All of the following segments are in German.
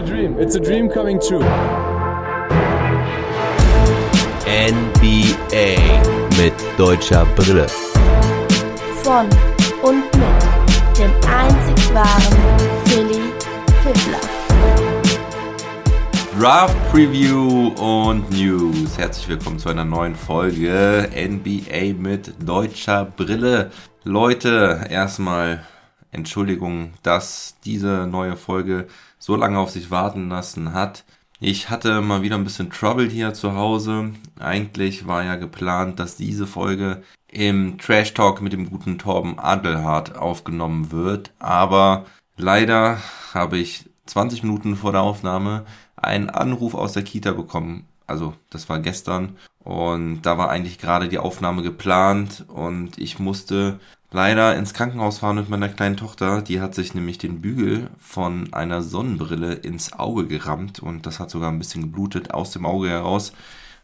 a dream. It's a dream coming true. NBA mit deutscher Brille. Von und mit dem einzig wahren Philly Fiddler. Draft Preview und News. Herzlich willkommen zu einer neuen Folge NBA mit deutscher Brille. Leute, erstmal Entschuldigung, dass diese neue Folge so lange auf sich warten lassen hat. Ich hatte mal wieder ein bisschen Trouble hier zu Hause. Eigentlich war ja geplant, dass diese Folge im Trash Talk mit dem guten Torben Adelhardt aufgenommen wird. Aber leider habe ich 20 Minuten vor der Aufnahme einen Anruf aus der Kita bekommen. Also das war gestern und da war eigentlich gerade die Aufnahme geplant und ich musste leider ins Krankenhaus fahren mit meiner kleinen Tochter. Die hat sich nämlich den Bügel von einer Sonnenbrille ins Auge gerammt und das hat sogar ein bisschen geblutet aus dem Auge heraus.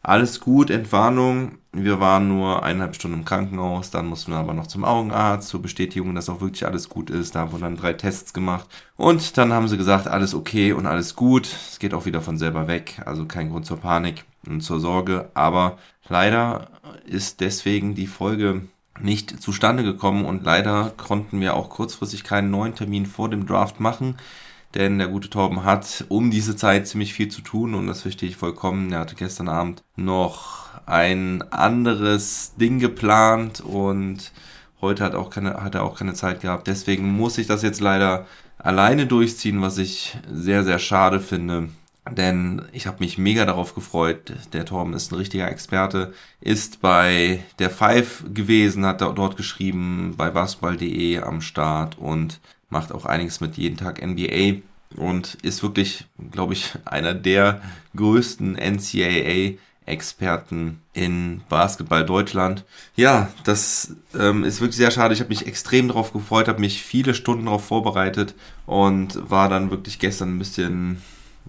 Alles gut, Entwarnung. Wir waren nur eineinhalb Stunden im Krankenhaus, dann mussten wir aber noch zum Augenarzt zur Bestätigung, dass auch wirklich alles gut ist. Da wurden dann drei Tests gemacht und dann haben sie gesagt, alles okay und alles gut. Es geht auch wieder von selber weg, also kein Grund zur Panik und zur Sorge. Aber leider ist deswegen die Folge nicht zustande gekommen und leider konnten wir auch kurzfristig keinen neuen Termin vor dem Draft machen, denn der gute Torben hat um diese Zeit ziemlich viel zu tun und das verstehe ich vollkommen. Er hatte gestern Abend noch ein anderes Ding geplant und heute hat, auch keine, hat er auch keine Zeit gehabt. Deswegen muss ich das jetzt leider alleine durchziehen, was ich sehr, sehr schade finde. Denn ich habe mich mega darauf gefreut. Der Torben ist ein richtiger Experte, ist bei der Five gewesen, hat dort geschrieben, bei basketball.de am Start und macht auch einiges mit jeden Tag NBA und ist wirklich, glaube ich, einer der größten NCAA Experten in Basketball Deutschland. Ja, das ähm, ist wirklich sehr schade. Ich habe mich extrem darauf gefreut, habe mich viele Stunden darauf vorbereitet und war dann wirklich gestern ein bisschen,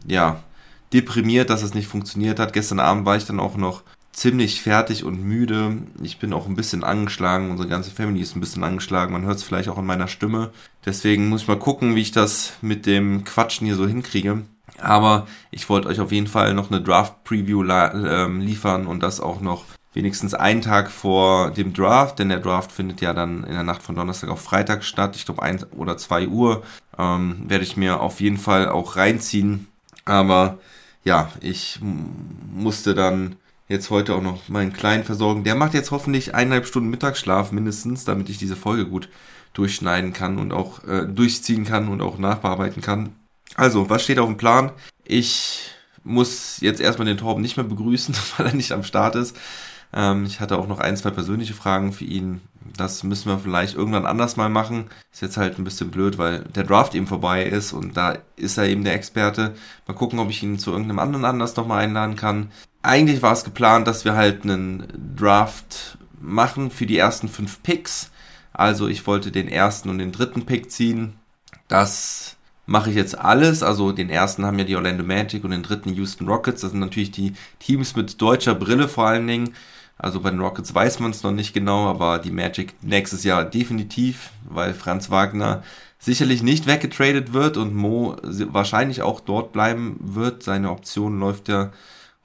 ja, deprimiert, dass es nicht funktioniert hat. Gestern Abend war ich dann auch noch ziemlich fertig und müde. Ich bin auch ein bisschen angeschlagen. Unsere ganze Family ist ein bisschen angeschlagen. Man hört es vielleicht auch in meiner Stimme. Deswegen muss ich mal gucken, wie ich das mit dem Quatschen hier so hinkriege. Aber ich wollte euch auf jeden Fall noch eine Draft-Preview ähm, liefern und das auch noch wenigstens einen Tag vor dem Draft, denn der Draft findet ja dann in der Nacht von Donnerstag auf Freitag statt. Ich glaube, ein oder zwei Uhr ähm, werde ich mir auf jeden Fall auch reinziehen. Aber ja, ich musste dann jetzt heute auch noch meinen Kleinen versorgen. Der macht jetzt hoffentlich eineinhalb Stunden Mittagsschlaf mindestens, damit ich diese Folge gut durchschneiden kann und auch äh, durchziehen kann und auch nachbearbeiten kann. Also, was steht auf dem Plan? Ich muss jetzt erstmal den Torben nicht mehr begrüßen, weil er nicht am Start ist. Ähm, ich hatte auch noch ein, zwei persönliche Fragen für ihn. Das müssen wir vielleicht irgendwann anders mal machen. Ist jetzt halt ein bisschen blöd, weil der Draft eben vorbei ist und da ist er eben der Experte. Mal gucken, ob ich ihn zu irgendeinem anderen Anlass nochmal einladen kann. Eigentlich war es geplant, dass wir halt einen Draft machen für die ersten fünf Picks. Also ich wollte den ersten und den dritten Pick ziehen. Das mache ich jetzt alles. Also den ersten haben ja die Orlando Magic und den dritten Houston Rockets. Das sind natürlich die Teams mit deutscher Brille vor allen Dingen. Also bei den Rockets weiß man es noch nicht genau, aber die Magic nächstes Jahr definitiv, weil Franz Wagner sicherlich nicht weggetradet wird und Mo wahrscheinlich auch dort bleiben wird. Seine Option läuft ja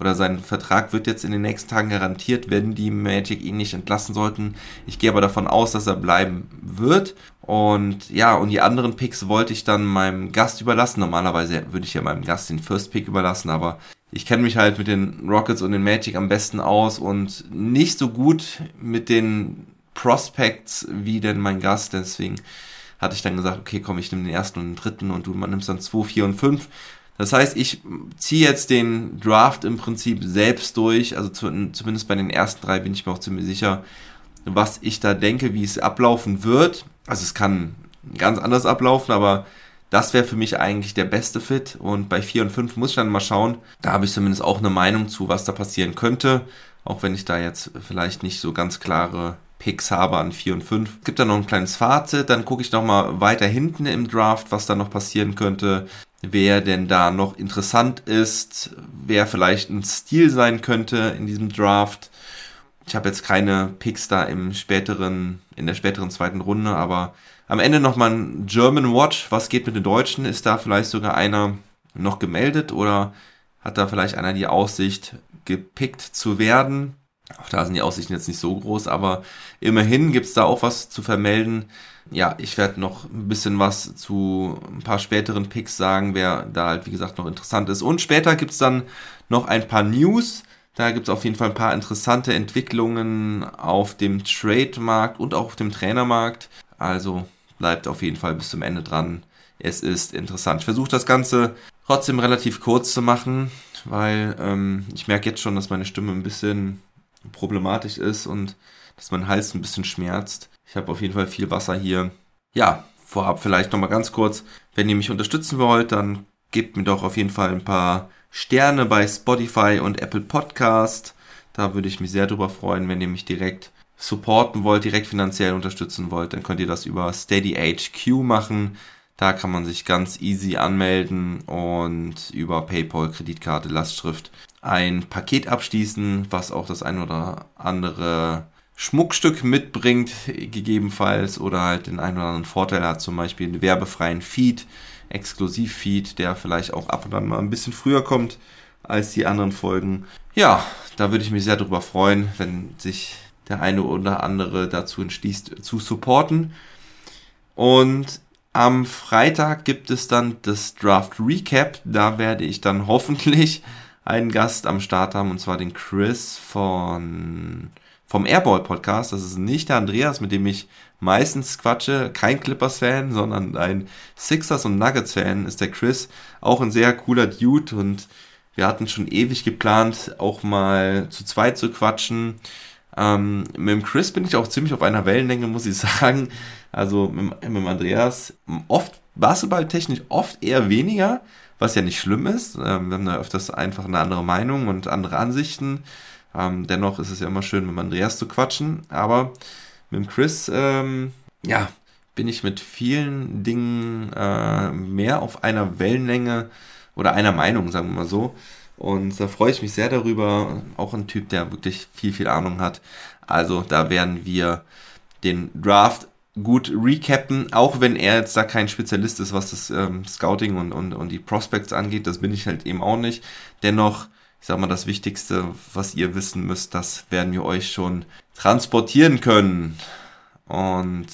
oder sein Vertrag wird jetzt in den nächsten Tagen garantiert, wenn die Magic ihn nicht entlassen sollten. Ich gehe aber davon aus, dass er bleiben wird. Und ja, und die anderen Picks wollte ich dann meinem Gast überlassen. Normalerweise würde ich ja meinem Gast den First Pick überlassen, aber ich kenne mich halt mit den Rockets und den Magic am besten aus und nicht so gut mit den Prospects wie denn mein Gast. Deswegen hatte ich dann gesagt, okay, komm, ich nehme den ersten und den dritten und du nimmst dann zwei, vier und fünf. Das heißt, ich ziehe jetzt den Draft im Prinzip selbst durch. Also zu, zumindest bei den ersten drei bin ich mir auch ziemlich sicher, was ich da denke, wie es ablaufen wird. Also es kann ganz anders ablaufen, aber das wäre für mich eigentlich der beste Fit. Und bei 4 und 5 muss ich dann mal schauen. Da habe ich zumindest auch eine Meinung zu, was da passieren könnte. Auch wenn ich da jetzt vielleicht nicht so ganz klare Picks habe an 4 und 5. Es gibt da noch ein kleines Fazit. Dann gucke ich noch mal weiter hinten im Draft, was da noch passieren könnte wer denn da noch interessant ist, wer vielleicht ein Stil sein könnte in diesem Draft. Ich habe jetzt keine Picks da im späteren, in der späteren zweiten Runde, aber am Ende nochmal ein German Watch. Was geht mit den Deutschen? Ist da vielleicht sogar einer noch gemeldet oder hat da vielleicht einer die Aussicht, gepickt zu werden? Auch da sind die Aussichten jetzt nicht so groß, aber immerhin gibt's da auch was zu vermelden. Ja, ich werde noch ein bisschen was zu ein paar späteren Picks sagen, wer da halt, wie gesagt, noch interessant ist. Und später gibt's dann noch ein paar News. Da gibt's auf jeden Fall ein paar interessante Entwicklungen auf dem Trade-Markt und auch auf dem Trainermarkt. Also bleibt auf jeden Fall bis zum Ende dran. Es ist interessant. Ich versuche das Ganze trotzdem relativ kurz zu machen, weil ähm, ich merke jetzt schon, dass meine Stimme ein bisschen problematisch ist und dass mein Hals ein bisschen schmerzt. Ich habe auf jeden Fall viel Wasser hier. Ja, vorab vielleicht nochmal ganz kurz, wenn ihr mich unterstützen wollt, dann gebt mir doch auf jeden Fall ein paar Sterne bei Spotify und Apple Podcast. Da würde ich mich sehr drüber freuen, wenn ihr mich direkt supporten wollt, direkt finanziell unterstützen wollt, dann könnt ihr das über Steady HQ machen. Da kann man sich ganz easy anmelden und über PayPal, Kreditkarte, Lastschrift ein Paket abschließen, was auch das ein oder andere Schmuckstück mitbringt, gegebenenfalls, oder halt den einen oder anderen Vorteil hat, zum Beispiel einen werbefreien Feed, Exklusiv-Feed, der vielleicht auch ab und an mal ein bisschen früher kommt als die anderen Folgen. Ja, da würde ich mich sehr darüber freuen, wenn sich der eine oder andere dazu entschließt, zu supporten. Und am Freitag gibt es dann das Draft Recap. Da werde ich dann hoffentlich einen Gast am Start haben, und zwar den Chris von, vom Airball Podcast. Das ist nicht der Andreas, mit dem ich meistens quatsche. Kein Clippers-Fan, sondern ein Sixers- und Nuggets-Fan ist der Chris. Auch ein sehr cooler Dude und wir hatten schon ewig geplant, auch mal zu zweit zu quatschen. Ähm, mit dem Chris bin ich auch ziemlich auf einer Wellenlänge, muss ich sagen. Also mit, mit dem Andreas oft basketballtechnisch oft eher weniger, was ja nicht schlimm ist. Ähm, wir haben da öfters einfach eine andere Meinung und andere Ansichten. Ähm, dennoch ist es ja immer schön, mit Andreas zu quatschen. Aber mit Chris, ähm, ja, bin ich mit vielen Dingen äh, mehr auf einer Wellenlänge oder einer Meinung, sagen wir mal so. Und da freue ich mich sehr darüber. Auch ein Typ, der wirklich viel, viel Ahnung hat. Also da werden wir den Draft gut recappen, auch wenn er jetzt da kein Spezialist ist, was das ähm, Scouting und, und, und die Prospects angeht. Das bin ich halt eben auch nicht. Dennoch, ich sag mal, das Wichtigste, was ihr wissen müsst, das werden wir euch schon transportieren können. Und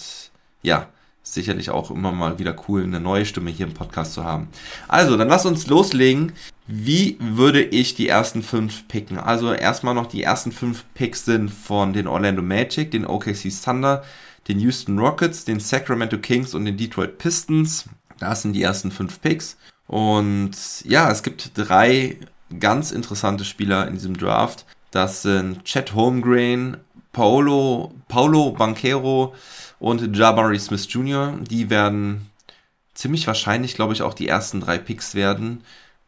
ja, sicherlich auch immer mal wieder cool, eine neue Stimme hier im Podcast zu haben. Also, dann lass uns loslegen wie würde ich die ersten fünf picken? Also erstmal noch die ersten fünf Picks sind von den Orlando Magic, den OKC Thunder, den Houston Rockets, den Sacramento Kings und den Detroit Pistons. Das sind die ersten fünf Picks. Und ja, es gibt drei ganz interessante Spieler in diesem Draft. Das sind Chet Holmgren, Paulo, Paulo Banquero und Jabari Smith Jr. Die werden ziemlich wahrscheinlich, glaube ich, auch die ersten drei Picks werden.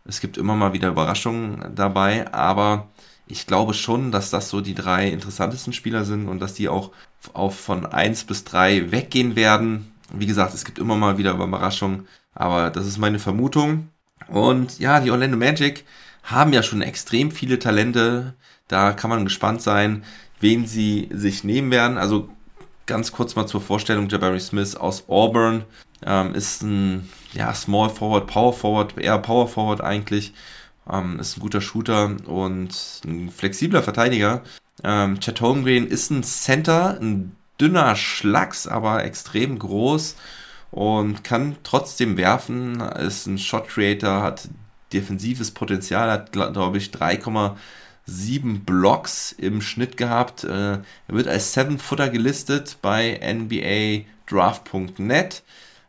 Es gibt immer mal wieder Überraschungen dabei, aber ich glaube schon, dass das so die drei interessantesten Spieler sind und dass die auch auf von 1 bis 3 weggehen werden. Wie gesagt, es gibt immer mal wieder Überraschungen, aber das ist meine Vermutung. Und ja, die Orlando Magic haben ja schon extrem viele Talente. Da kann man gespannt sein, wen sie sich nehmen werden. Also ganz kurz mal zur Vorstellung, Jabari Smith aus Auburn ähm, ist ein ja, Small Forward, Power Forward, eher Power Forward eigentlich. Ähm, ist ein guter Shooter und ein flexibler Verteidiger. Ähm, Chet Holmgren ist ein Center, ein dünner Schlacks, aber extrem groß und kann trotzdem werfen. Ist ein Shot Creator, hat defensives Potenzial, hat glaube ich 3,7 Blocks im Schnitt gehabt. Äh, er wird als Seven Footer gelistet bei NBA Draft.net,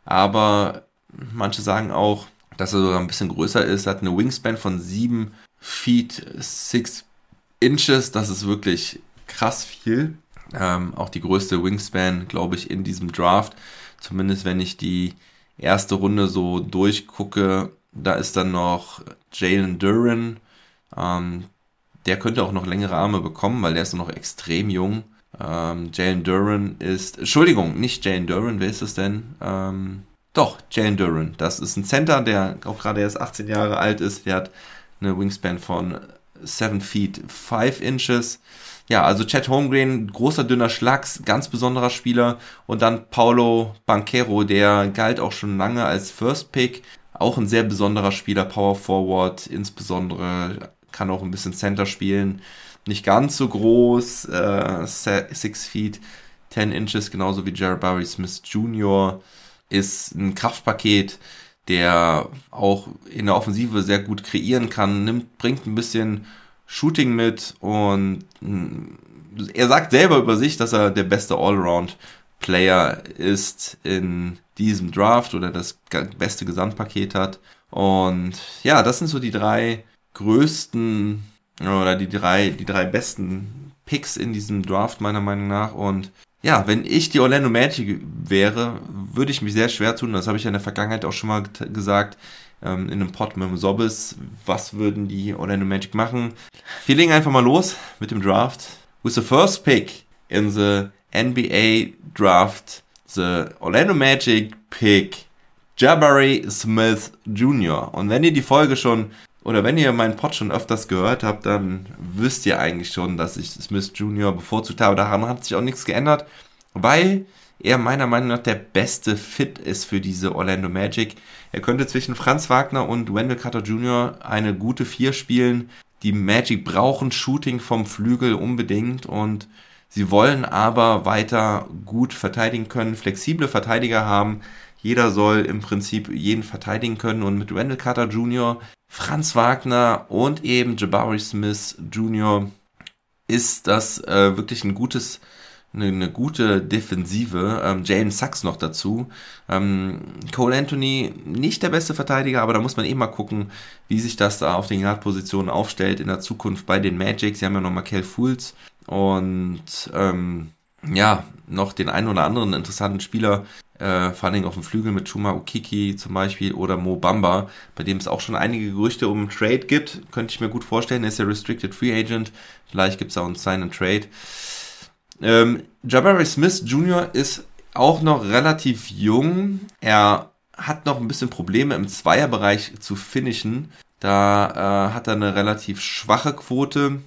aber Manche sagen auch, dass er sogar ein bisschen größer ist. Er hat eine Wingspan von 7 Feet 6 Inches. Das ist wirklich krass viel. Ähm, auch die größte Wingspan, glaube ich, in diesem Draft. Zumindest wenn ich die erste Runde so durchgucke. Da ist dann noch Jalen Duran. Ähm, der könnte auch noch längere Arme bekommen, weil der ist noch extrem jung. Ähm, Jalen Duran ist, Entschuldigung, nicht Jalen Duran, wer ist es denn? Ähm, doch, Jalen Duran. Das ist ein Center, der auch gerade erst 18 Jahre alt ist. Der hat eine Wingspan von 7 feet 5 inches. ja, also Chad Holmgren, großer, dünner Schlags, ganz besonderer Spieler. Und dann Paulo Banquero, der galt auch schon lange als First Pick. Auch ein sehr besonderer Spieler, Power Forward, insbesondere kann auch ein bisschen Center spielen. Nicht ganz so groß, äh, 6 Feet, 10 Inches, genauso wie Jared Barry Smith Jr. Ist ein Kraftpaket, der auch in der Offensive sehr gut kreieren kann, nimmt, bringt ein bisschen Shooting mit und mm, er sagt selber über sich, dass er der beste Allround-Player ist in diesem Draft oder das beste Gesamtpaket hat. Und ja, das sind so die drei größten oder die drei, die drei besten Picks in diesem Draft meiner Meinung nach. Und ja, wenn ich die Orlando Magic wäre, würde ich mich sehr schwer tun. Das habe ich ja in der Vergangenheit auch schon mal gesagt ähm, in einem Pod mit dem Sobbes. Was würden die Orlando Magic machen? Wir legen einfach mal los mit dem Draft. With the first pick in the NBA Draft, the Orlando Magic pick Jabari Smith Jr. Und wenn ihr die Folge schon oder wenn ihr meinen Pod schon öfters gehört habt, dann wisst ihr eigentlich schon, dass ich Smith Jr. bevorzugt habe. Daran hat sich auch nichts geändert, weil er meiner Meinung nach der beste Fit ist für diese Orlando Magic. Er könnte zwischen Franz Wagner und Wendell Carter Jr. eine gute Vier spielen. Die Magic brauchen Shooting vom Flügel unbedingt und sie wollen aber weiter gut verteidigen können, flexible Verteidiger haben. Jeder soll im Prinzip jeden verteidigen können und mit Wendell Carter Jr., Franz Wagner und eben Jabari Smith Jr. ist das äh, wirklich ein gutes eine, eine gute Defensive. Ähm, Jalen Sachs noch dazu. Ähm, Cole Anthony nicht der beste Verteidiger, aber da muss man eben mal gucken, wie sich das da auf den Guard-Positionen aufstellt in der Zukunft bei den Magic. Sie haben ja noch Markel Fools und ähm, ja, noch den einen oder anderen interessanten Spieler, äh, vor allem auf dem Flügel mit Chuma Okiki zum Beispiel oder Mo Bamba, bei dem es auch schon einige Gerüchte um Trade gibt. Könnte ich mir gut vorstellen, er ist ja Restricted Free Agent. Vielleicht gibt es auch einen Sign and Trade. Ähm, Jabari Smith Jr. ist auch noch relativ jung. Er hat noch ein bisschen Probleme im Zweierbereich zu finishen. Da äh, hat er eine relativ schwache Quote.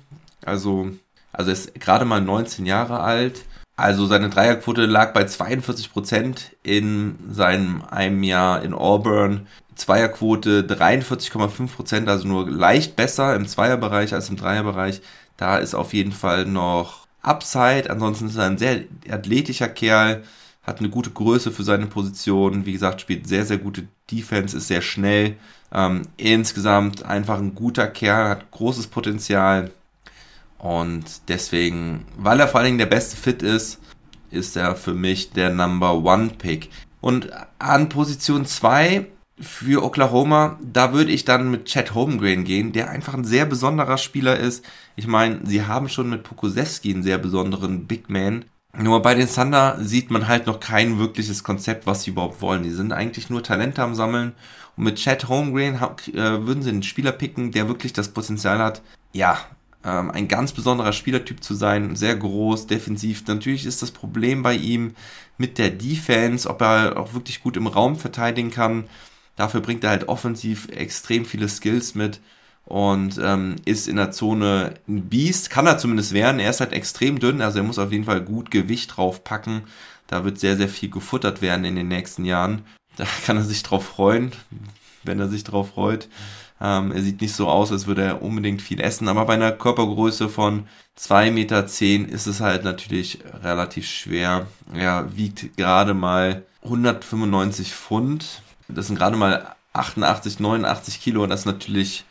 Also, also ist gerade mal 19 Jahre alt. Also seine Dreierquote lag bei 42 Prozent in seinem einem Jahr in Auburn. Zweierquote 43,5%, Prozent, also nur leicht besser im Zweierbereich als im Dreierbereich. Da ist auf jeden Fall noch Upside. Ansonsten ist er ein sehr athletischer Kerl, hat eine gute Größe für seine Position. Wie gesagt, spielt sehr, sehr gute Defense, ist sehr schnell. Ähm, insgesamt einfach ein guter Kerl, hat großes Potenzial. Und deswegen, weil er vor allen Dingen der beste Fit ist, ist er für mich der Number One Pick. Und an Position 2 für Oklahoma, da würde ich dann mit Chad Holmgren gehen, der einfach ein sehr besonderer Spieler ist. Ich meine, sie haben schon mit Pokusewski einen sehr besonderen Big Man. Nur bei den Thunder sieht man halt noch kein wirkliches Konzept, was sie überhaupt wollen. Die sind eigentlich nur Talente am Sammeln. Und mit Chad Holmgren äh, würden sie einen Spieler picken, der wirklich das Potenzial hat, ja, ähm, ein ganz besonderer Spielertyp zu sein, sehr groß, defensiv. Natürlich ist das Problem bei ihm mit der Defense, ob er auch wirklich gut im Raum verteidigen kann. Dafür bringt er halt offensiv extrem viele Skills mit und ähm, ist in der Zone ein Biest, kann er zumindest werden. Er ist halt extrem dünn, also er muss auf jeden Fall gut Gewicht drauf packen. Da wird sehr, sehr viel gefuttert werden in den nächsten Jahren. Da kann er sich drauf freuen, wenn er sich drauf freut. Ähm, er sieht nicht so aus, als würde er unbedingt viel essen, aber bei einer Körpergröße von 2,10 Meter ist es halt natürlich relativ schwer. Er wiegt gerade mal 195 Pfund, das sind gerade mal 88, 89 Kilo und das ist natürlich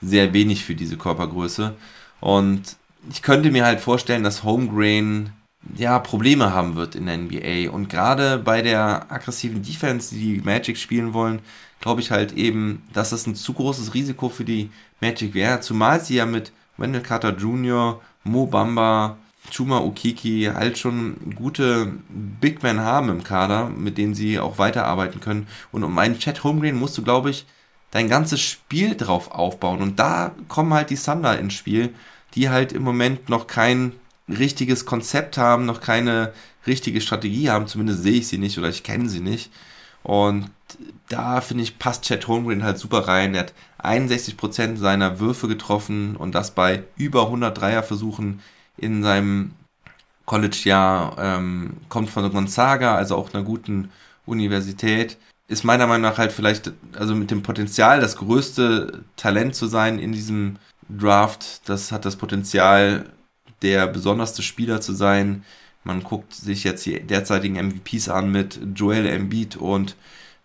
sehr wenig für diese Körpergröße. Und ich könnte mir halt vorstellen, dass Homegrain ja Probleme haben wird in der NBA. Und gerade bei der aggressiven Defense, die die Magic spielen wollen, glaube ich halt eben, dass das ein zu großes Risiko für die Magic wäre. Zumal sie ja mit Wendell Carter Jr., Mo Bamba, Chuma Okiki halt schon gute Big Men haben im Kader, mit denen sie auch weiterarbeiten können. Und um einen Chat Holmgren musst du, glaube ich, dein ganzes Spiel drauf aufbauen. Und da kommen halt die Thunder ins Spiel, die halt im Moment noch kein richtiges Konzept haben, noch keine richtige Strategie haben. Zumindest sehe ich sie nicht oder ich kenne sie nicht. Und da finde ich, passt Chet Holmgren halt super rein. Er hat 61% seiner Würfe getroffen und das bei über 100 Dreierversuchen in seinem College-Jahr, ähm, kommt von Gonzaga, also auch einer guten Universität. Ist meiner Meinung nach halt vielleicht, also mit dem Potenzial, das größte Talent zu sein in diesem Draft. Das hat das Potenzial, der besonderste Spieler zu sein. Man guckt sich jetzt die derzeitigen MVPs an mit Joel Embiid und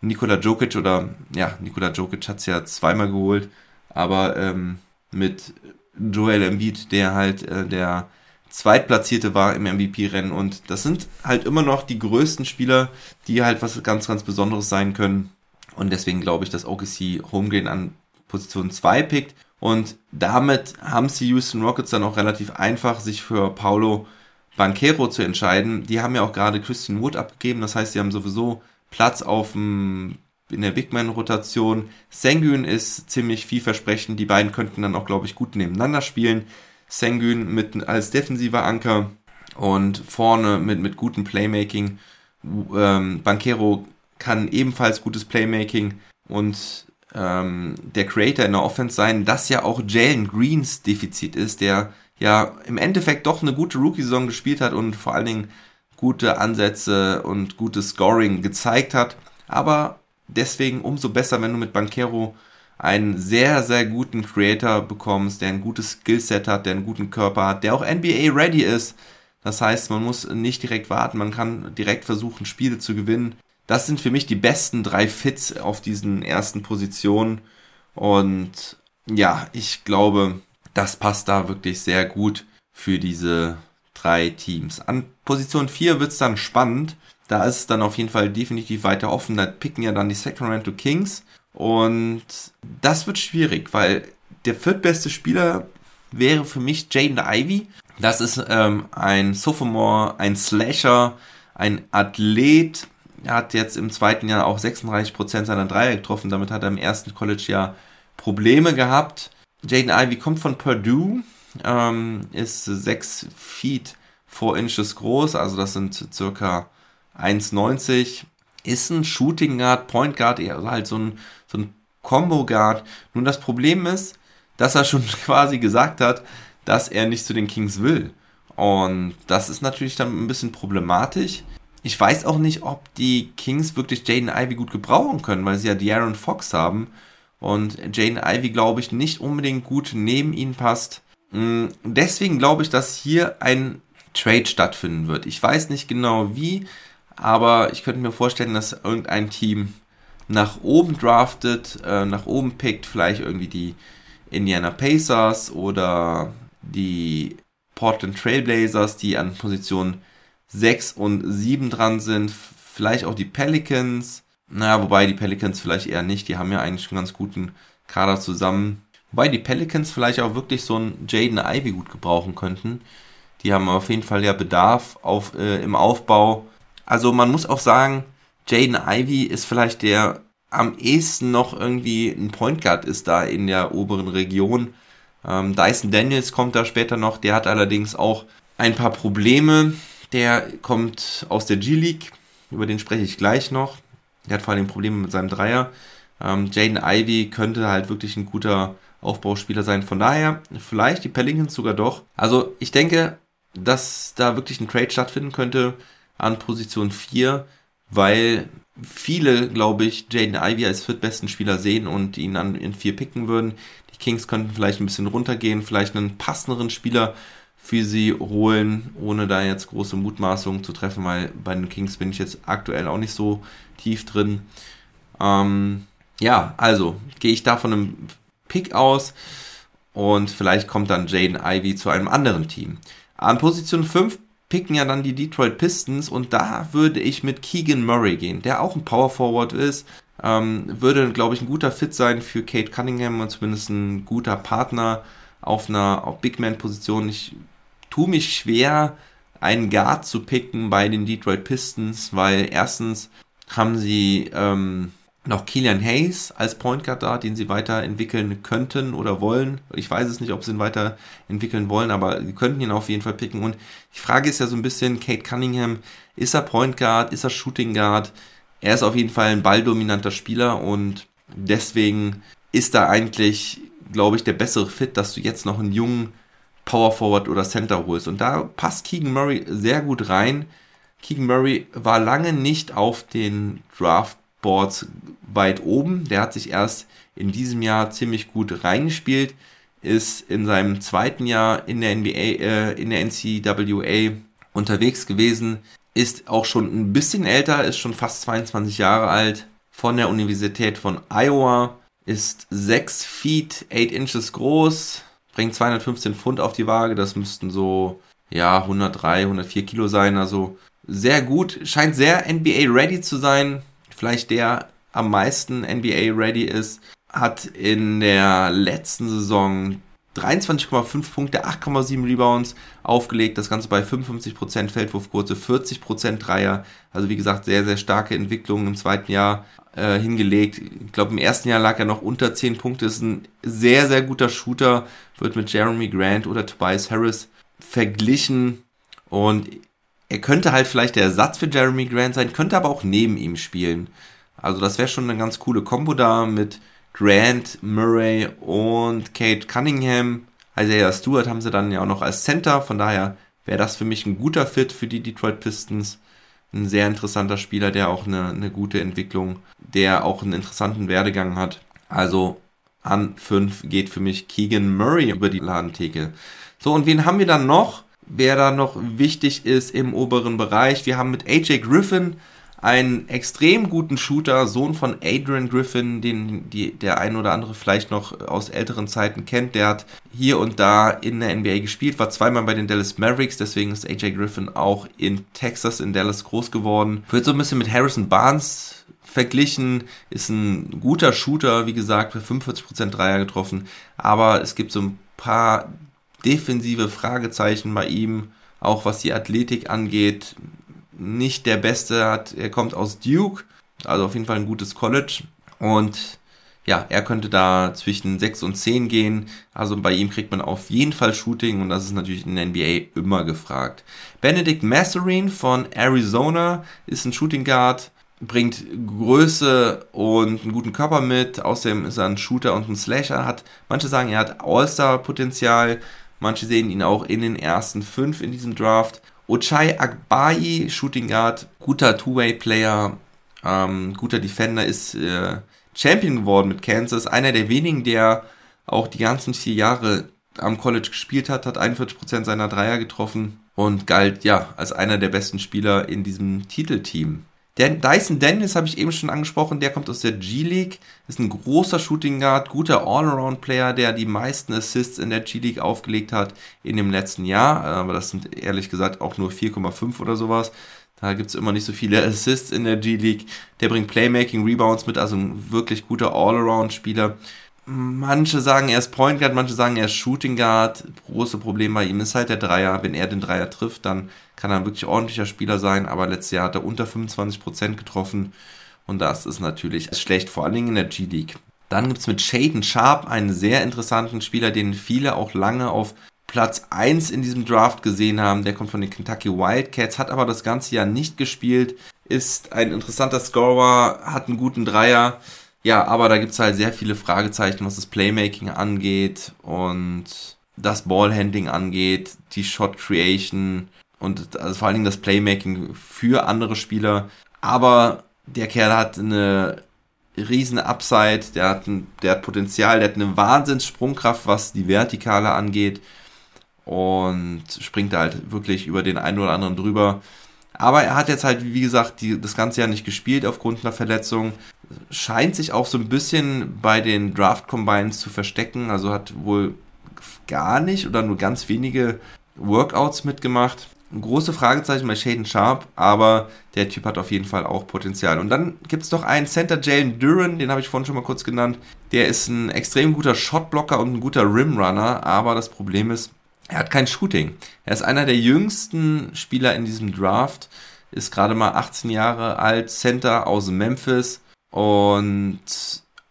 Nikola Jokic oder ja, Nikola Jokic hat es ja zweimal geholt, aber ähm, mit Joel Embiid, der halt äh, der Zweitplatzierte war im MVP-Rennen und das sind halt immer noch die größten Spieler, die halt was ganz, ganz Besonderes sein können und deswegen glaube ich, dass OKC Holmgren an Position 2 pickt und damit haben es die Houston Rockets dann auch relativ einfach, sich für Paulo Banquero zu entscheiden. Die haben ja auch gerade Christian Wood abgegeben, das heißt, sie haben sowieso Platz auf dem, in der Bigman-Rotation. Sengun ist ziemlich vielversprechend. Die beiden könnten dann auch, glaube ich, gut nebeneinander spielen. Sengun mit als defensiver Anker und vorne mit, mit gutem Playmaking. Ähm, Banquero kann ebenfalls gutes Playmaking und ähm, der Creator in der Offense sein, das ja auch Jalen Greens Defizit ist, der ja im Endeffekt doch eine gute Rookie-Saison gespielt hat und vor allen Dingen gute Ansätze und gutes Scoring gezeigt hat. Aber deswegen umso besser, wenn du mit Banquero einen sehr, sehr guten Creator bekommst, der ein gutes Skillset hat, der einen guten Körper hat, der auch NBA ready ist. Das heißt, man muss nicht direkt warten, man kann direkt versuchen, Spiele zu gewinnen. Das sind für mich die besten drei Fits auf diesen ersten Positionen. Und ja, ich glaube, das passt da wirklich sehr gut für diese drei Teams. An Position 4 wird es dann spannend. Da ist es dann auf jeden Fall definitiv weiter offen. Da picken ja dann die Sacramento Kings. Und das wird schwierig, weil der viertbeste Spieler wäre für mich Jaden Ivy. Das ist ähm, ein Sophomore, ein Slasher, ein Athlet, er hat jetzt im zweiten Jahr auch 36% seiner Dreier getroffen. Damit hat er im ersten College-Jahr Probleme gehabt. Jaden Ivey kommt von Purdue, ähm, ist 6 Feet 4 Inches groß, also das sind circa 1,90. Ist ein Shooting Guard, Point Guard, eher halt so ein Combo Guard. Nun, das Problem ist, dass er schon quasi gesagt hat, dass er nicht zu den Kings will. Und das ist natürlich dann ein bisschen problematisch. Ich weiß auch nicht, ob die Kings wirklich Jaden Ivy gut gebrauchen können, weil sie ja De'Aaron Fox haben. Und Jaden Ivy, glaube ich, nicht unbedingt gut neben ihn passt. Mm, deswegen glaube ich, dass hier ein Trade stattfinden wird. Ich weiß nicht genau wie, aber ich könnte mir vorstellen, dass irgendein Team nach oben draftet, äh, nach oben pickt, vielleicht irgendwie die Indiana Pacers oder die Portland Trailblazers, die an Position 6 und 7 dran sind. Vielleicht auch die Pelicans. Naja, wobei die Pelicans vielleicht eher nicht. Die haben ja eigentlich einen ganz guten Kader zusammen. Wobei die Pelicans vielleicht auch wirklich so einen Jaden Ivy gut gebrauchen könnten. Die haben auf jeden Fall ja Bedarf auf, äh, im Aufbau. Also man muss auch sagen, Jaden Ivy ist vielleicht der am ehesten noch irgendwie ein Point Guard ist da in der oberen Region. Ähm, Dyson Daniels kommt da später noch. Der hat allerdings auch ein paar Probleme der kommt aus der G-League, über den spreche ich gleich noch. Der hat vor allem Probleme mit seinem Dreier. Ähm, Jaden Ivy könnte halt wirklich ein guter Aufbauspieler sein. Von daher, vielleicht die Pelicans sogar doch. Also ich denke, dass da wirklich ein Trade stattfinden könnte an Position 4, weil viele, glaube ich, Jaden Ivy als viertbesten Spieler sehen und ihn dann in 4 picken würden. Die Kings könnten vielleicht ein bisschen runtergehen, vielleicht einen passenderen Spieler für sie holen, ohne da jetzt große Mutmaßungen zu treffen, weil bei den Kings bin ich jetzt aktuell auch nicht so tief drin. Ähm, ja, also gehe ich da von einem Pick aus und vielleicht kommt dann Jaden Ivy zu einem anderen Team. An Position 5 picken ja dann die Detroit Pistons und da würde ich mit Keegan Murray gehen, der auch ein Power Forward ist. Ähm, würde, glaube ich, ein guter Fit sein für Kate Cunningham und zumindest ein guter Partner auf einer Big Man Position. Ich tue mich schwer, einen Guard zu picken bei den Detroit Pistons, weil erstens haben sie ähm, noch Killian Hayes als Point Guard da, den sie weiterentwickeln könnten oder wollen. Ich weiß es nicht, ob sie ihn weiterentwickeln wollen, aber sie könnten ihn auf jeden Fall picken. Und die Frage ist ja so ein bisschen, Kate Cunningham, ist er Point Guard, ist er Shooting Guard? Er ist auf jeden Fall ein balldominanter Spieler und deswegen ist da eigentlich, glaube ich, der bessere Fit, dass du jetzt noch einen jungen Power Forward oder Center holst. Und da passt Keegan Murray sehr gut rein. Keegan Murray war lange nicht auf den Draftboards weit oben. Der hat sich erst in diesem Jahr ziemlich gut reingespielt, ist in seinem zweiten Jahr in der NBA, äh, in der NCAA unterwegs gewesen, ist auch schon ein bisschen älter, ist schon fast 22 Jahre alt, von der Universität von Iowa, ist 6 Feet 8 Inches groß, bringt 215 Pfund auf die Waage, das müssten so, ja, 103, 104 Kilo sein, also sehr gut, scheint sehr NBA ready zu sein, vielleicht der am meisten NBA ready ist, hat in der letzten Saison 23,5 Punkte, 8,7 Rebounds aufgelegt, das Ganze bei 55% Feldwurfquote, 40% Dreier, also wie gesagt, sehr, sehr starke Entwicklung im zweiten Jahr äh, hingelegt. Ich glaube, im ersten Jahr lag er noch unter 10 Punkte, ist ein sehr, sehr guter Shooter, wird mit Jeremy Grant oder Tobias Harris verglichen. Und er könnte halt vielleicht der Ersatz für Jeremy Grant sein, könnte aber auch neben ihm spielen. Also das wäre schon eine ganz coole Kombo da mit Grant, Murray und Kate Cunningham. Isaiah Stewart haben sie dann ja auch noch als Center, von daher wäre das für mich ein guter Fit für die Detroit Pistons. Ein sehr interessanter Spieler, der auch eine, eine gute Entwicklung, der auch einen interessanten Werdegang hat. Also an 5 geht für mich Keegan Murray über die Ladentheke. So, und wen haben wir dann noch? Wer da noch wichtig ist im oberen Bereich. Wir haben mit AJ Griffin einen extrem guten Shooter, Sohn von Adrian Griffin, den die, der ein oder andere vielleicht noch aus älteren Zeiten kennt. Der hat hier und da in der NBA gespielt, war zweimal bei den Dallas Mavericks, deswegen ist AJ Griffin auch in Texas, in Dallas groß geworden. Wird so ein bisschen mit Harrison Barnes verglichen, ist ein guter Shooter, wie gesagt, für 45% Dreier getroffen, aber es gibt so ein paar defensive Fragezeichen bei ihm, auch was die Athletik angeht nicht der Beste hat. Er kommt aus Duke, also auf jeden Fall ein gutes College. Und ja, er könnte da zwischen 6 und 10 gehen. Also bei ihm kriegt man auf jeden Fall Shooting und das ist natürlich in der NBA immer gefragt. Benedict Masserin von Arizona ist ein Shooting Guard, bringt Größe und einen guten Körper mit. Außerdem ist er ein Shooter und ein Slasher. Hat, manche sagen, er hat All-Star-Potenzial. Manche sehen ihn auch in den ersten fünf in diesem Draft. Ochai Agbayi, Shooting Guard, guter Two-Way-Player, ähm, guter Defender, ist äh, Champion geworden mit Kansas. Einer der wenigen, der auch die ganzen vier Jahre am College gespielt hat, hat 41% seiner Dreier getroffen und galt ja als einer der besten Spieler in diesem Titelteam. Dan Dyson Dennis habe ich eben schon angesprochen, der kommt aus der G-League, ist ein großer Shooting Guard, guter All-Around-Player, der die meisten Assists in der G-League aufgelegt hat in dem letzten Jahr, aber das sind ehrlich gesagt auch nur 4,5 oder sowas. Da gibt es immer nicht so viele Assists in der G-League. Der bringt Playmaking, Rebounds mit, also ein wirklich guter All-Around-Spieler. Manche sagen er ist Point Guard, manche sagen er ist Shooting Guard. Große Problem bei ihm ist halt der Dreier. Wenn er den Dreier trifft, dann kann ein wirklich ordentlicher Spieler sein. Aber letztes Jahr hat er unter 25% getroffen. Und das ist natürlich schlecht, vor allen Dingen in der G-League. Dann gibt es mit Shaden Sharp einen sehr interessanten Spieler, den viele auch lange auf Platz 1 in diesem Draft gesehen haben. Der kommt von den Kentucky Wildcats, hat aber das ganze Jahr nicht gespielt, ist ein interessanter Scorer, hat einen guten Dreier ja, aber da gibt es halt sehr viele Fragezeichen, was das Playmaking angeht und das Ballhandling angeht, die Shot Creation und also vor allen Dingen das Playmaking für andere Spieler. Aber der Kerl hat eine riesen Upside, der hat, ein, der hat Potenzial, der hat eine Wahnsinnssprungkraft, was die Vertikale angeht und springt da halt wirklich über den einen oder anderen drüber. Aber er hat jetzt halt, wie gesagt, die, das ganze Jahr nicht gespielt aufgrund einer Verletzung. Scheint sich auch so ein bisschen bei den Draft Combines zu verstecken. Also hat wohl gar nicht oder nur ganz wenige Workouts mitgemacht. Große Fragezeichen bei Shaden Sharp, aber der Typ hat auf jeden Fall auch Potenzial. Und dann gibt es noch einen Center, Jalen Duran, den habe ich vorhin schon mal kurz genannt. Der ist ein extrem guter Shotblocker und ein guter Rimrunner, aber das Problem ist, er hat kein Shooting. Er ist einer der jüngsten Spieler in diesem Draft, ist gerade mal 18 Jahre alt, Center aus Memphis und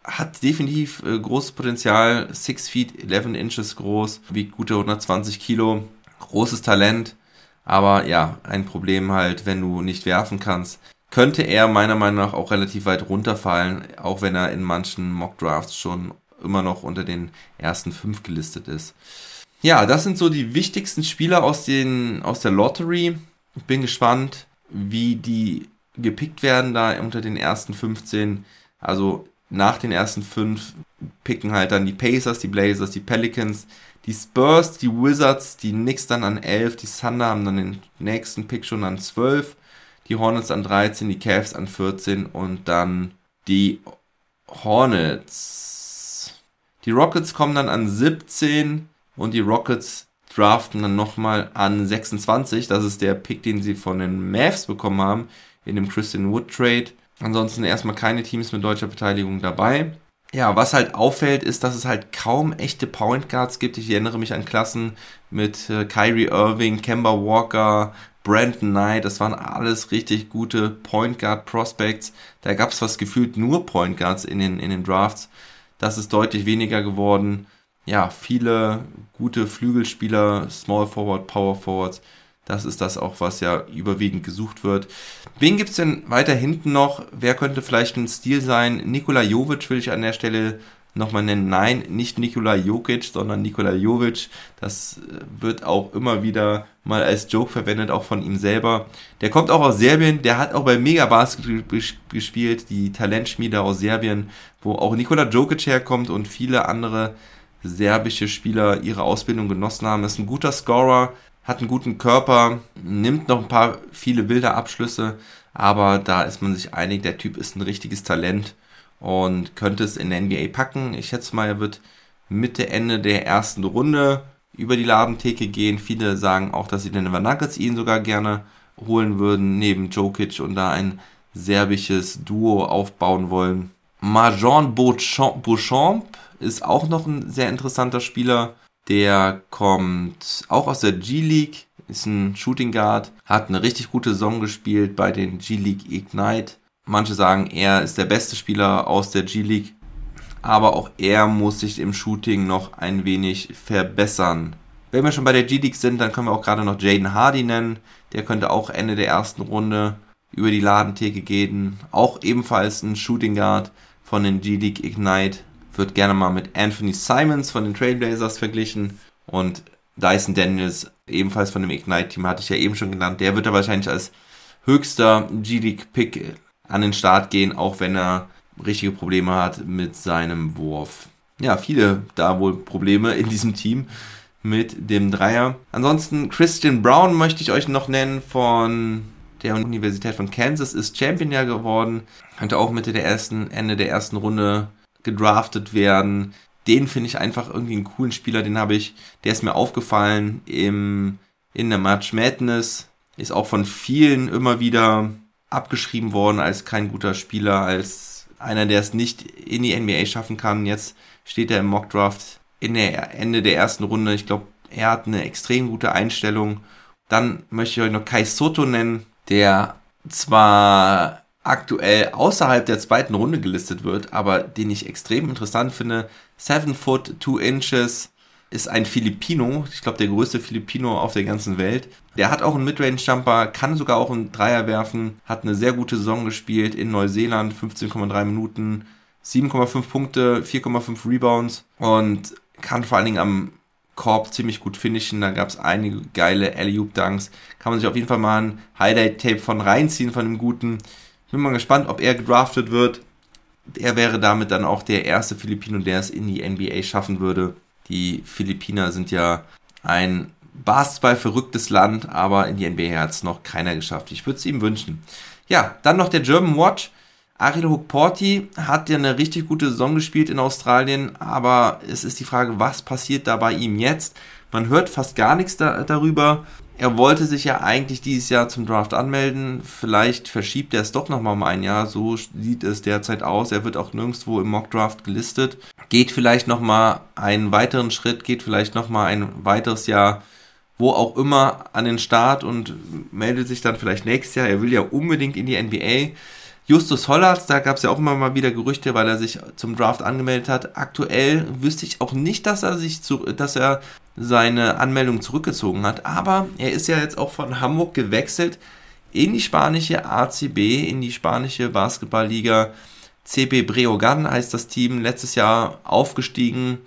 hat definitiv äh, großes Potenzial, 6 feet 11 inches groß, wiegt gute 120 Kilo, großes Talent, aber ja, ein Problem halt, wenn du nicht werfen kannst. Könnte er meiner Meinung nach auch relativ weit runterfallen, auch wenn er in manchen Mock Drafts schon immer noch unter den ersten fünf gelistet ist. Ja, das sind so die wichtigsten Spieler aus, den, aus der Lottery. Ich bin gespannt, wie die gepickt werden da unter den ersten 15. Also nach den ersten fünf picken halt dann die Pacers, die Blazers, die Pelicans, die Spurs, die Wizards, die Knicks dann an 11, die Thunder haben dann den nächsten Pick schon an 12, die Hornets an 13, die Cavs an 14 und dann die Hornets. Die Rockets kommen dann an 17 und die Rockets draften dann nochmal an 26. Das ist der Pick, den sie von den Mavs bekommen haben in dem Christian Wood Trade. Ansonsten erstmal keine Teams mit deutscher Beteiligung dabei. Ja, was halt auffällt, ist, dass es halt kaum echte Point Guards gibt. Ich erinnere mich an Klassen mit äh, Kyrie Irving, Kemba Walker, Brandon Knight. Das waren alles richtig gute Point Guard Prospects. Da gab es fast gefühlt nur Point Guards in den, in den Drafts. Das ist deutlich weniger geworden. Ja, viele gute Flügelspieler, Small Forward, Power Forwards. Das ist das auch, was ja überwiegend gesucht wird. Wen gibt's denn weiter hinten noch? Wer könnte vielleicht ein Stil sein? Nikola Jovic will ich an der Stelle nochmal nennen. Nein, nicht Nikola Jokic, sondern Nikola Jovic. Das äh, wird auch immer wieder mal als Joke verwendet, auch von ihm selber. Der kommt auch aus Serbien, der hat auch bei Mega Basket gespielt, die Talentschmiede aus Serbien, wo auch Nikola Jokic herkommt und viele andere serbische Spieler ihre Ausbildung genossen haben. ist ein guter Scorer, hat einen guten Körper, nimmt noch ein paar viele wilde Abschlüsse, aber da ist man sich einig, der Typ ist ein richtiges Talent und könnte es in der NBA packen. Ich schätze mal, er wird Mitte, Ende der ersten Runde über die Ladentheke gehen. Viele sagen auch, dass sie den Nuggets ihn sogar gerne holen würden, neben Jokic und da ein serbisches Duo aufbauen wollen. Marjon Beauchamp ist auch noch ein sehr interessanter Spieler der kommt auch aus der G-League, ist ein Shooting Guard, hat eine richtig gute Saison gespielt bei den G-League Ignite. Manche sagen, er ist der beste Spieler aus der G-League, aber auch er muss sich im Shooting noch ein wenig verbessern. Wenn wir schon bei der G-League sind, dann können wir auch gerade noch Jaden Hardy nennen. Der könnte auch Ende der ersten Runde über die Ladentheke gehen. Auch ebenfalls ein Shooting Guard von den G-League Ignite wird gerne mal mit Anthony Simons von den Trailblazers verglichen und Dyson Daniels, ebenfalls von dem Ignite-Team, hatte ich ja eben schon genannt. Der wird da wahrscheinlich als höchster G-League-Pick an den Start gehen, auch wenn er richtige Probleme hat mit seinem Wurf. Ja, viele da wohl Probleme in diesem Team mit dem Dreier. Ansonsten Christian Brown möchte ich euch noch nennen von der Universität von Kansas, ist Champion ja geworden. Könnte auch Mitte der ersten, Ende der ersten Runde gedraftet werden. Den finde ich einfach irgendwie einen coolen Spieler, den habe ich, der ist mir aufgefallen im, in der March Madness, ist auch von vielen immer wieder abgeschrieben worden als kein guter Spieler, als einer, der es nicht in die NBA schaffen kann. Jetzt steht er im Mockdraft in der Ende der ersten Runde. Ich glaube, er hat eine extrem gute Einstellung. Dann möchte ich euch noch Kai Soto nennen, der zwar aktuell außerhalb der zweiten Runde gelistet wird, aber den ich extrem interessant finde. 7 foot 2 inches ist ein Filipino, ich glaube der größte Filipino auf der ganzen Welt. Der hat auch einen Midrange-Jumper, kann sogar auch einen Dreier werfen, hat eine sehr gute Saison gespielt in Neuseeland, 15,3 Minuten, 7,5 Punkte, 4,5 Rebounds und kann vor allen Dingen am Korb ziemlich gut finishen. Da gab es einige geile Alley-Oop-Dunks. Kann man sich auf jeden Fall mal ein Highlight-Tape von reinziehen von dem guten. Bin mal gespannt, ob er gedraftet wird. Er wäre damit dann auch der erste Filipino, der es in die NBA schaffen würde. Die Philippiner sind ja ein Basketball-verrücktes Land, aber in die NBA hat es noch keiner geschafft. Ich würde es ihm wünschen. Ja, dann noch der German Watch. Ariel Hukporti hat ja eine richtig gute Saison gespielt in Australien, aber es ist die Frage, was passiert da bei ihm jetzt? Man hört fast gar nichts da, darüber er wollte sich ja eigentlich dieses Jahr zum Draft anmelden. Vielleicht verschiebt er es doch nochmal um ein Jahr. So sieht es derzeit aus. Er wird auch nirgendwo im Mock Draft gelistet. Geht vielleicht nochmal einen weiteren Schritt, geht vielleicht nochmal ein weiteres Jahr, wo auch immer, an den Start und meldet sich dann vielleicht nächstes Jahr. Er will ja unbedingt in die NBA. Justus Hollatz, da gab es ja auch immer mal wieder Gerüchte, weil er sich zum Draft angemeldet hat. Aktuell wüsste ich auch nicht, dass er sich zu, dass er seine Anmeldung zurückgezogen hat, aber er ist ja jetzt auch von Hamburg gewechselt in die spanische ACB, in die spanische Basketballliga. CB Breogan heißt das Team, letztes Jahr aufgestiegen,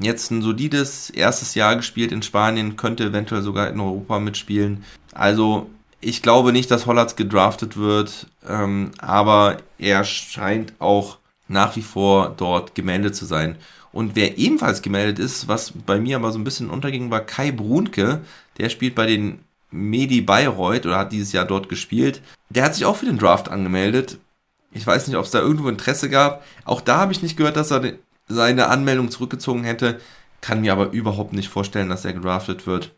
Jetzt ein solides erstes Jahr gespielt in Spanien, könnte eventuell sogar in Europa mitspielen. Also ich glaube nicht, dass Hollatz gedraftet wird, ähm, aber er scheint auch nach wie vor dort gemeldet zu sein. Und wer ebenfalls gemeldet ist, was bei mir aber so ein bisschen unterging, war Kai Brunke. Der spielt bei den Medi Bayreuth oder hat dieses Jahr dort gespielt. Der hat sich auch für den Draft angemeldet. Ich weiß nicht, ob es da irgendwo Interesse gab. Auch da habe ich nicht gehört, dass er seine Anmeldung zurückgezogen hätte. Kann mir aber überhaupt nicht vorstellen, dass er gedraftet wird.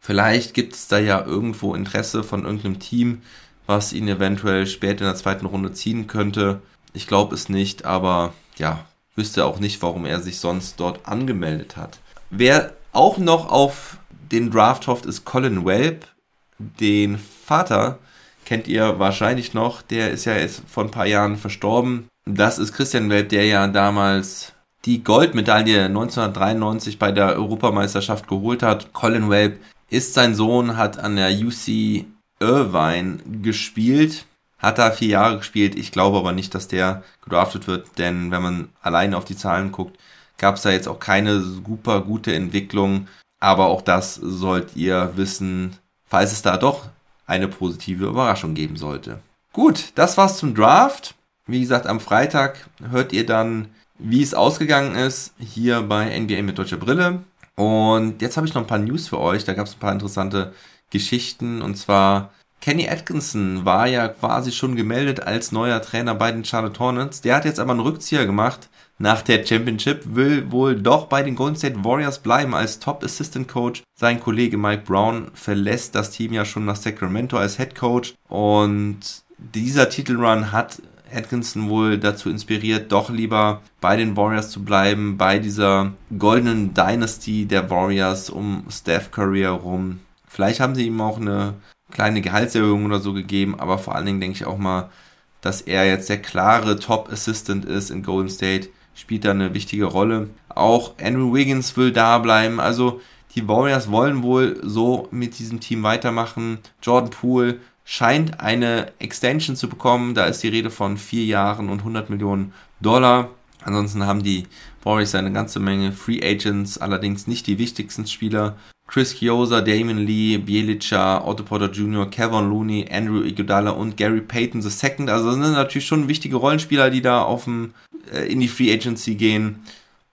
Vielleicht gibt es da ja irgendwo Interesse von irgendeinem Team, was ihn eventuell später in der zweiten Runde ziehen könnte. Ich glaube es nicht, aber ja, wüsste auch nicht, warum er sich sonst dort angemeldet hat. Wer auch noch auf den Draft hofft, ist Colin Welp. Den Vater kennt ihr wahrscheinlich noch. Der ist ja jetzt vor ein paar Jahren verstorben. Das ist Christian Welp, der ja damals die Goldmedaille 1993 bei der Europameisterschaft geholt hat. Colin Welp ist sein Sohn, hat an der UC Irvine gespielt, hat da vier Jahre gespielt. Ich glaube aber nicht, dass der gedraftet wird, denn wenn man alleine auf die Zahlen guckt, gab es da jetzt auch keine super gute Entwicklung. Aber auch das sollt ihr wissen, falls es da doch eine positive Überraschung geben sollte. Gut, das war's zum Draft. Wie gesagt, am Freitag hört ihr dann, wie es ausgegangen ist, hier bei NBA mit deutscher Brille. Und jetzt habe ich noch ein paar News für euch. Da gab es ein paar interessante Geschichten. Und zwar, Kenny Atkinson war ja quasi schon gemeldet als neuer Trainer bei den Charlotte Hornets. Der hat jetzt aber einen Rückzieher gemacht nach der Championship, will wohl doch bei den Golden State Warriors bleiben als Top Assistant Coach. Sein Kollege Mike Brown verlässt das Team ja schon nach Sacramento als Head Coach und dieser Titelrun hat Atkinson wohl dazu inspiriert, doch lieber bei den Warriors zu bleiben, bei dieser goldenen Dynasty der Warriors um Steph Curry herum. Vielleicht haben sie ihm auch eine kleine Gehaltserhöhung oder so gegeben, aber vor allen Dingen denke ich auch mal, dass er jetzt der klare Top Assistant ist in Golden State spielt da eine wichtige Rolle. Auch Andrew Wiggins will da bleiben. Also die Warriors wollen wohl so mit diesem Team weitermachen. Jordan Poole scheint eine Extension zu bekommen. Da ist die Rede von vier Jahren und 100 Millionen Dollar. Ansonsten haben die Warriors eine ganze Menge Free Agents, allerdings nicht die wichtigsten Spieler. Chris Chiosa, Damon Lee, Bielica, Otto Porter Jr., Kevin Looney, Andrew Iguodala und Gary Payton II. Also das sind natürlich schon wichtige Rollenspieler, die da auf dem, äh, in die Free Agency gehen.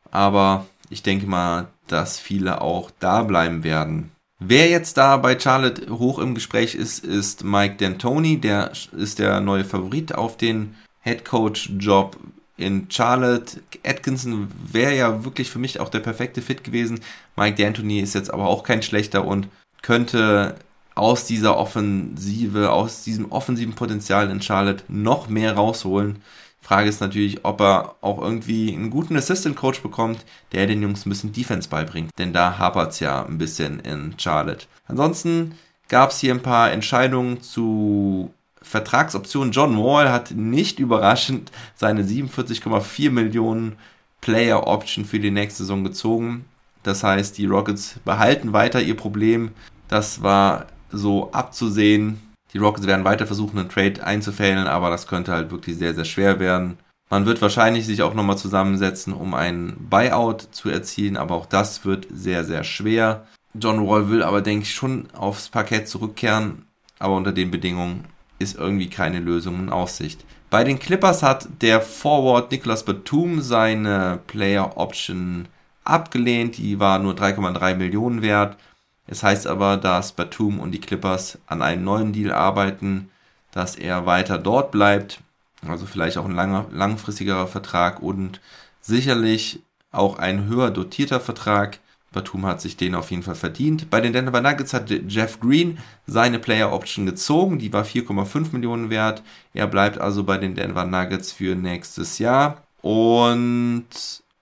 Aber ich denke mal, dass viele auch da bleiben werden. Wer jetzt da bei Charlotte hoch im Gespräch ist, ist Mike D'Antoni. Der ist der neue Favorit auf den Head Coach Job in Charlotte. Atkinson wäre ja wirklich für mich auch der perfekte Fit gewesen. Mike D'Antoni ist jetzt aber auch kein schlechter und könnte aus dieser Offensive, aus diesem offensiven Potenzial in Charlotte noch mehr rausholen. Frage ist natürlich, ob er auch irgendwie einen guten Assistant Coach bekommt, der den Jungs ein bisschen Defense beibringt. Denn da hapert es ja ein bisschen in Charlotte. Ansonsten gab es hier ein paar Entscheidungen zu Vertragsoption. John Wall hat nicht überraschend seine 47,4 Millionen Player Option für die nächste Saison gezogen. Das heißt, die Rockets behalten weiter ihr Problem. Das war so abzusehen. Die Rockets werden weiter versuchen, einen Trade einzufällen, aber das könnte halt wirklich sehr, sehr schwer werden. Man wird wahrscheinlich sich auch nochmal zusammensetzen, um einen Buyout zu erzielen, aber auch das wird sehr, sehr schwer. John Wall will aber, denke ich, schon aufs Parkett zurückkehren, aber unter den Bedingungen ist irgendwie keine Lösung in Aussicht. Bei den Clippers hat der Forward Nicholas Batum seine Player Option abgelehnt. Die war nur 3,3 Millionen wert. Es heißt aber, dass Batum und die Clippers an einem neuen Deal arbeiten, dass er weiter dort bleibt. Also vielleicht auch ein langer, langfristigerer Vertrag und sicherlich auch ein höher dotierter Vertrag. Batum hat sich den auf jeden Fall verdient. Bei den Denver Nuggets hat Jeff Green seine Player Option gezogen. Die war 4,5 Millionen wert. Er bleibt also bei den Denver Nuggets für nächstes Jahr. Und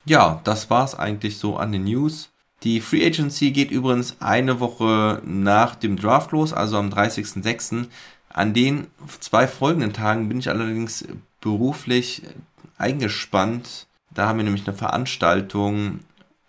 ja, das war es eigentlich so an den News. Die Free Agency geht übrigens eine Woche nach dem Draft los, also am 30.06. An den zwei folgenden Tagen bin ich allerdings beruflich eingespannt. Da haben wir nämlich eine Veranstaltung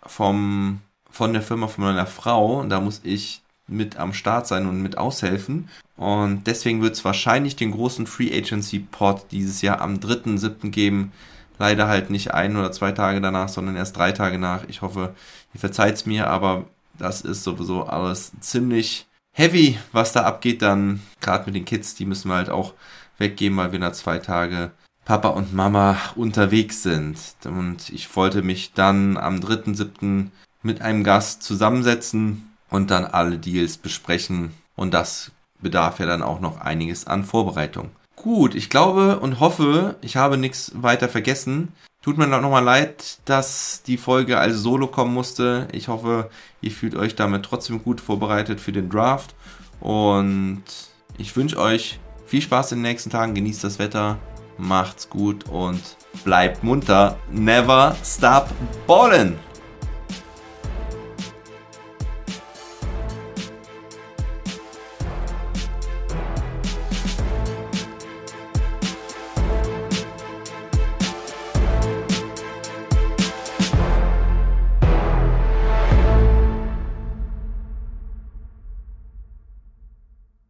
vom von der Firma von meiner Frau. Da muss ich mit am Start sein und mit aushelfen. Und deswegen wird es wahrscheinlich den großen Free Agency Pod dieses Jahr am 3.7. geben. Leider halt nicht ein oder zwei Tage danach, sondern erst drei Tage nach. Ich hoffe, ihr verzeiht es mir, aber das ist sowieso alles ziemlich heavy, was da abgeht. Dann gerade mit den Kids, die müssen wir halt auch weggeben, weil wir da zwei Tage Papa und Mama unterwegs sind. Und ich wollte mich dann am 3.7. mit einem Gast zusammensetzen und dann alle Deals besprechen. Und das bedarf ja dann auch noch einiges an Vorbereitung. Gut, ich glaube und hoffe, ich habe nichts weiter vergessen. Tut mir nochmal leid, dass die Folge als Solo kommen musste. Ich hoffe, ihr fühlt euch damit trotzdem gut vorbereitet für den Draft. Und ich wünsche euch viel Spaß in den nächsten Tagen. Genießt das Wetter. Macht's gut und bleibt munter. Never stop ballin'!